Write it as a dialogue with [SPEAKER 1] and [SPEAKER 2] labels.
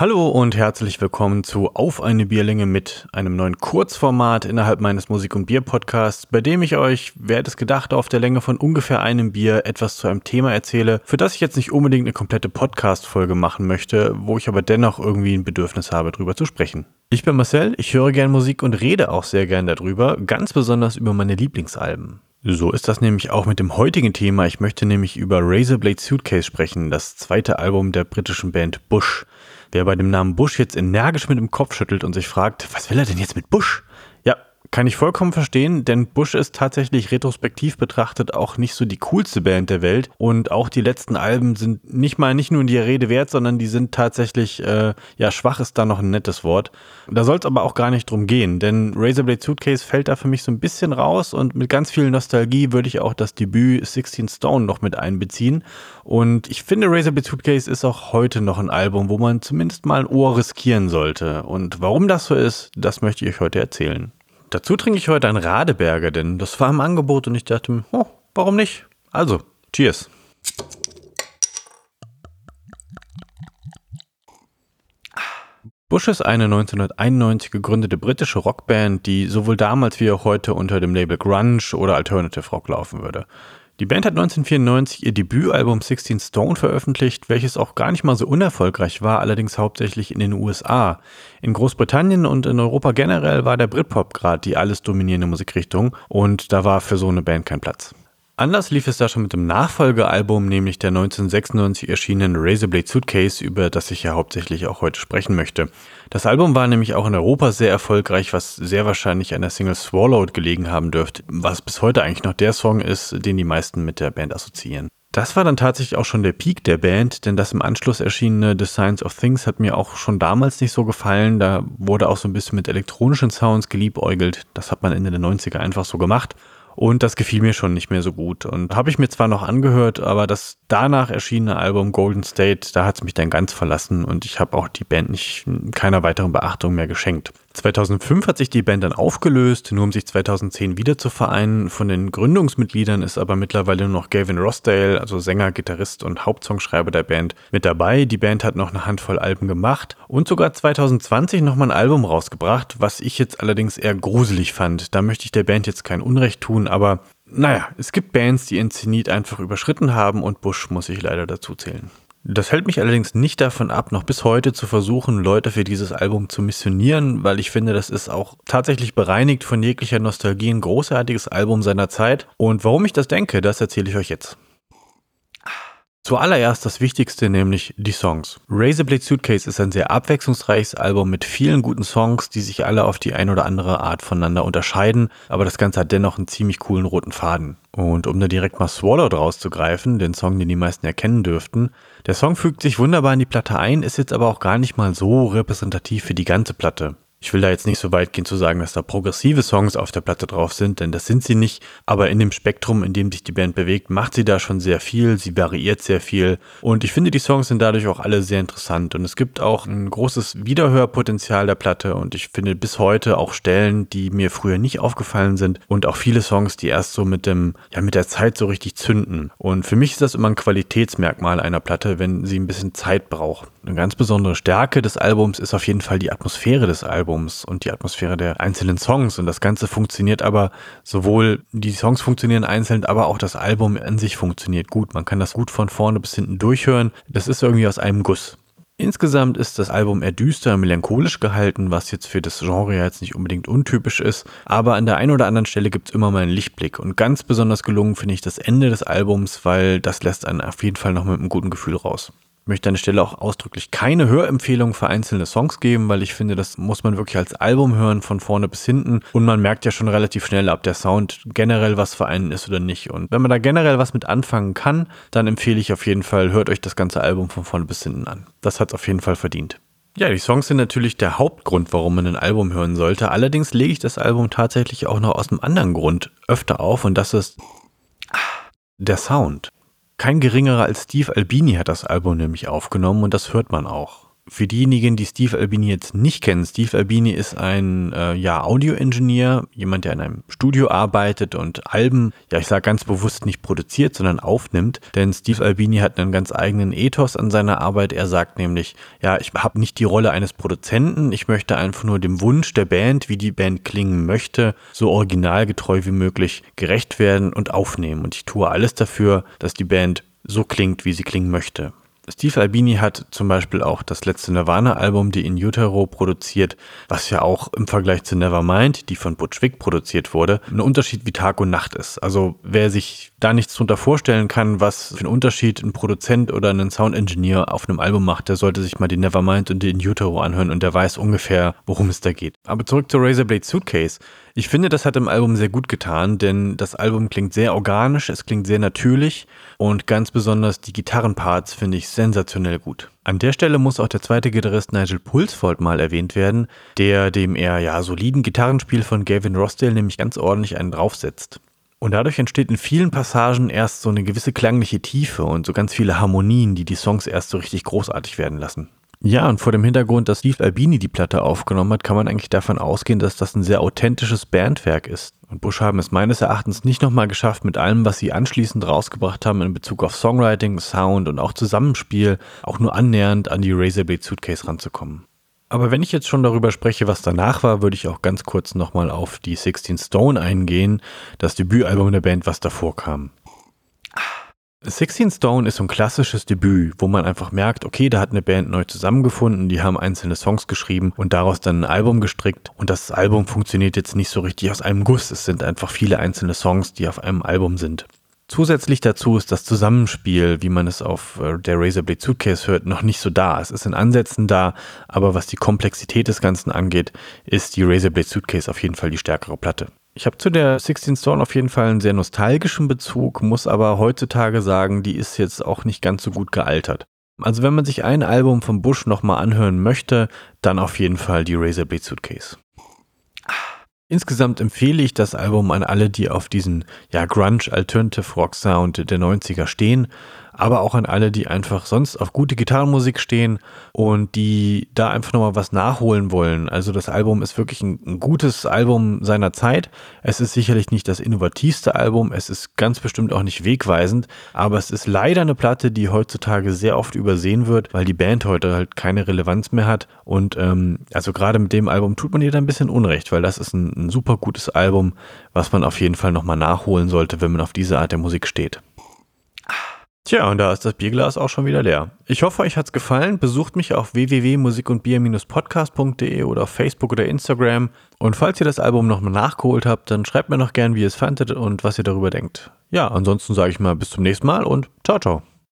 [SPEAKER 1] Hallo und herzlich willkommen zu Auf eine Bierlänge mit einem neuen Kurzformat innerhalb meines Musik- und Bier-Podcasts, bei dem ich euch, wer hätte es gedacht, auf der Länge von ungefähr einem Bier etwas zu einem Thema erzähle, für das ich jetzt nicht unbedingt eine komplette Podcast-Folge machen möchte, wo ich aber dennoch irgendwie ein Bedürfnis habe, drüber zu sprechen. Ich bin Marcel, ich höre gern Musik und rede auch sehr gern darüber, ganz besonders über meine Lieblingsalben. So ist das nämlich auch mit dem heutigen Thema. Ich möchte nämlich über Razorblade Suitcase sprechen, das zweite Album der britischen Band Bush. Wer bei dem Namen Bush jetzt energisch mit dem Kopf schüttelt und sich fragt, was will er denn jetzt mit Bush? Ja, kann ich vollkommen verstehen, denn Bush ist tatsächlich retrospektiv betrachtet auch nicht so die coolste Band der Welt und auch die letzten Alben sind nicht mal nicht nur in die Rede wert, sondern die sind tatsächlich, äh, ja, schwach ist da noch ein nettes Wort. Da soll es aber auch gar nicht drum gehen, denn Razorblade Suitcase fällt da für mich so ein bisschen raus und mit ganz viel Nostalgie würde ich auch das Debüt 16 Stone noch mit einbeziehen und ich finde Razorblade Suitcase ist auch heute noch ein Album, wo man zumindest mal ein Ohr riskieren sollte und warum das so ist, das möchte ich euch heute erzählen. Dazu trinke ich heute ein Radeberger, denn das war im Angebot und ich dachte mir, oh, warum nicht? Also, cheers. Bush ist eine 1991 gegründete britische Rockband, die sowohl damals wie auch heute unter dem Label Grunge oder Alternative Rock laufen würde. Die Band hat 1994 ihr Debütalbum 16 Stone veröffentlicht, welches auch gar nicht mal so unerfolgreich war, allerdings hauptsächlich in den USA. In Großbritannien und in Europa generell war der Britpop gerade die alles dominierende Musikrichtung und da war für so eine Band kein Platz. Anders lief es da schon mit dem Nachfolgealbum, nämlich der 1996 erschienenen Razorblade Suitcase, über das ich ja hauptsächlich auch heute sprechen möchte. Das Album war nämlich auch in Europa sehr erfolgreich, was sehr wahrscheinlich an der Single Swallowed gelegen haben dürfte, was bis heute eigentlich noch der Song ist, den die meisten mit der Band assoziieren. Das war dann tatsächlich auch schon der Peak der Band, denn das im Anschluss erschienene The Science of Things hat mir auch schon damals nicht so gefallen. Da wurde auch so ein bisschen mit elektronischen Sounds geliebäugelt. Das hat man Ende der 90er einfach so gemacht. Und das gefiel mir schon nicht mehr so gut. Und habe ich mir zwar noch angehört, aber das danach erschienene Album Golden State, da hat es mich dann ganz verlassen und ich habe auch die Band nicht keiner weiteren Beachtung mehr geschenkt. 2005 hat sich die Band dann aufgelöst, nur um sich 2010 wieder zu vereinen. Von den Gründungsmitgliedern ist aber mittlerweile nur noch Gavin Rossdale, also Sänger, Gitarrist und Hauptsongschreiber der Band, mit dabei. Die Band hat noch eine Handvoll Alben gemacht und sogar 2020 nochmal ein Album rausgebracht, was ich jetzt allerdings eher gruselig fand. Da möchte ich der Band jetzt kein Unrecht tun, aber naja, es gibt Bands, die ihren Zenit einfach überschritten haben und Bush muss ich leider dazu zählen. Das hält mich allerdings nicht davon ab, noch bis heute zu versuchen, Leute für dieses Album zu missionieren, weil ich finde, das ist auch tatsächlich bereinigt von jeglicher Nostalgie ein großartiges Album seiner Zeit. Und warum ich das denke, das erzähle ich euch jetzt. Zuallererst das Wichtigste, nämlich die Songs. Razorblade Suitcase ist ein sehr abwechslungsreiches Album mit vielen guten Songs, die sich alle auf die ein oder andere Art voneinander unterscheiden, aber das Ganze hat dennoch einen ziemlich coolen roten Faden. Und um da direkt mal Swallowed rauszugreifen, den Song, den die meisten erkennen dürften, der Song fügt sich wunderbar in die Platte ein, ist jetzt aber auch gar nicht mal so repräsentativ für die ganze Platte. Ich will da jetzt nicht so weit gehen zu sagen, dass da progressive Songs auf der Platte drauf sind, denn das sind sie nicht. Aber in dem Spektrum, in dem sich die Band bewegt, macht sie da schon sehr viel. Sie variiert sehr viel. Und ich finde, die Songs sind dadurch auch alle sehr interessant. Und es gibt auch ein großes Wiederhörpotenzial der Platte. Und ich finde bis heute auch Stellen, die mir früher nicht aufgefallen sind. Und auch viele Songs, die erst so mit dem, ja, mit der Zeit so richtig zünden. Und für mich ist das immer ein Qualitätsmerkmal einer Platte, wenn sie ein bisschen Zeit braucht. Eine ganz besondere Stärke des Albums ist auf jeden Fall die Atmosphäre des Albums. Albums und die Atmosphäre der einzelnen Songs. Und das Ganze funktioniert aber sowohl, die Songs funktionieren einzeln, aber auch das Album an sich funktioniert gut. Man kann das gut von vorne bis hinten durchhören. Das ist irgendwie aus einem Guss. Insgesamt ist das Album eher düster, melancholisch gehalten, was jetzt für das Genre jetzt nicht unbedingt untypisch ist, aber an der einen oder anderen Stelle gibt es immer mal einen Lichtblick und ganz besonders gelungen finde ich das Ende des Albums, weil das lässt einen auf jeden Fall noch mit einem guten Gefühl raus möchte an der Stelle auch ausdrücklich keine Hörempfehlung für einzelne Songs geben, weil ich finde, das muss man wirklich als Album hören, von vorne bis hinten. Und man merkt ja schon relativ schnell, ob der Sound generell was für einen ist oder nicht. Und wenn man da generell was mit anfangen kann, dann empfehle ich auf jeden Fall, hört euch das ganze Album von vorne bis hinten an. Das hat es auf jeden Fall verdient. Ja, die Songs sind natürlich der Hauptgrund, warum man ein Album hören sollte. Allerdings lege ich das Album tatsächlich auch noch aus einem anderen Grund öfter auf und das ist der Sound. Kein geringerer als Steve Albini hat das Album nämlich aufgenommen und das hört man auch. Für diejenigen, die Steve Albini jetzt nicht kennen, Steve Albini ist ein äh, ja, Audio-Engineer, jemand, der in einem Studio arbeitet und Alben, ja ich sage ganz bewusst nicht produziert, sondern aufnimmt. Denn Steve Albini hat einen ganz eigenen Ethos an seiner Arbeit. Er sagt nämlich, ja, ich habe nicht die Rolle eines Produzenten, ich möchte einfach nur dem Wunsch der Band, wie die Band klingen möchte, so originalgetreu wie möglich gerecht werden und aufnehmen. Und ich tue alles dafür, dass die Band so klingt, wie sie klingen möchte. Steve Albini hat zum Beispiel auch das letzte Nirvana-Album, die In Utero, produziert, was ja auch im Vergleich zu Nevermind, die von Butch Vig produziert wurde, ein Unterschied wie Tag und Nacht ist. Also wer sich da nichts drunter vorstellen kann, was für einen Unterschied ein Produzent oder ein Sound-Engineer auf einem Album macht, der sollte sich mal die Nevermind und die In Utero anhören und der weiß ungefähr, worum es da geht. Aber zurück zur Razorblade Suitcase. Ich finde, das hat im Album sehr gut getan, denn das Album klingt sehr organisch, es klingt sehr natürlich und ganz besonders die Gitarrenparts finde ich sensationell gut. An der Stelle muss auch der zweite Gitarrist Nigel Pulsfold mal erwähnt werden, der dem eher ja soliden Gitarrenspiel von Gavin Rossdale nämlich ganz ordentlich einen draufsetzt. Und dadurch entsteht in vielen Passagen erst so eine gewisse klangliche Tiefe und so ganz viele Harmonien, die die Songs erst so richtig großartig werden lassen. Ja, und vor dem Hintergrund, dass Steve Albini die Platte aufgenommen hat, kann man eigentlich davon ausgehen, dass das ein sehr authentisches Bandwerk ist. Und Bush haben es meines Erachtens nicht nochmal geschafft, mit allem, was sie anschließend rausgebracht haben in Bezug auf Songwriting, Sound und auch Zusammenspiel, auch nur annähernd an die Razorblade Suitcase ranzukommen. Aber wenn ich jetzt schon darüber spreche, was danach war, würde ich auch ganz kurz nochmal auf die 16 Stone eingehen, das Debütalbum der Band, was davor kam. 16 Stone ist so ein klassisches Debüt, wo man einfach merkt, okay, da hat eine Band neu zusammengefunden, die haben einzelne Songs geschrieben und daraus dann ein Album gestrickt. Und das Album funktioniert jetzt nicht so richtig aus einem Guss. Es sind einfach viele einzelne Songs, die auf einem Album sind. Zusätzlich dazu ist das Zusammenspiel, wie man es auf äh, der Razorblade Suitcase hört, noch nicht so da. Es ist in Ansätzen da, aber was die Komplexität des Ganzen angeht, ist die Razorblade Suitcase auf jeden Fall die stärkere Platte. Ich habe zu der 16 Stone auf jeden Fall einen sehr nostalgischen Bezug, muss aber heutzutage sagen, die ist jetzt auch nicht ganz so gut gealtert. Also wenn man sich ein Album von Bush nochmal anhören möchte, dann auf jeden Fall die Razorblade Suitcase. Insgesamt empfehle ich das Album an alle, die auf diesen ja, Grunge Alternative Rock Sound der 90er stehen aber auch an alle, die einfach sonst auf gute Gitarrenmusik stehen und die da einfach nochmal was nachholen wollen. Also das Album ist wirklich ein, ein, gutes Album seiner Zeit. Es ist sicherlich nicht das innovativste Album, es ist ganz bestimmt auch nicht wegweisend, aber es ist leider eine Platte, die heutzutage sehr oft übersehen wird, weil die Band heute halt keine Relevanz mehr hat. Und ähm, also gerade mit dem Album tut man ihr da ein bisschen Unrecht, weil das ist ein, ein super gutes Album, was man auf jeden Fall nochmal nachholen sollte, wenn man auf diese Art der Musik steht. Tja, und da ist das Bierglas auch schon wieder leer. Ich hoffe, euch hat's gefallen. Besucht mich auf www.musikundbier-podcast.de oder auf Facebook oder Instagram. Und falls ihr das Album nochmal nachgeholt habt, dann schreibt mir noch gern, wie ihr es fandet und was ihr darüber denkt. Ja, ansonsten sage ich mal bis zum nächsten Mal und ciao, ciao.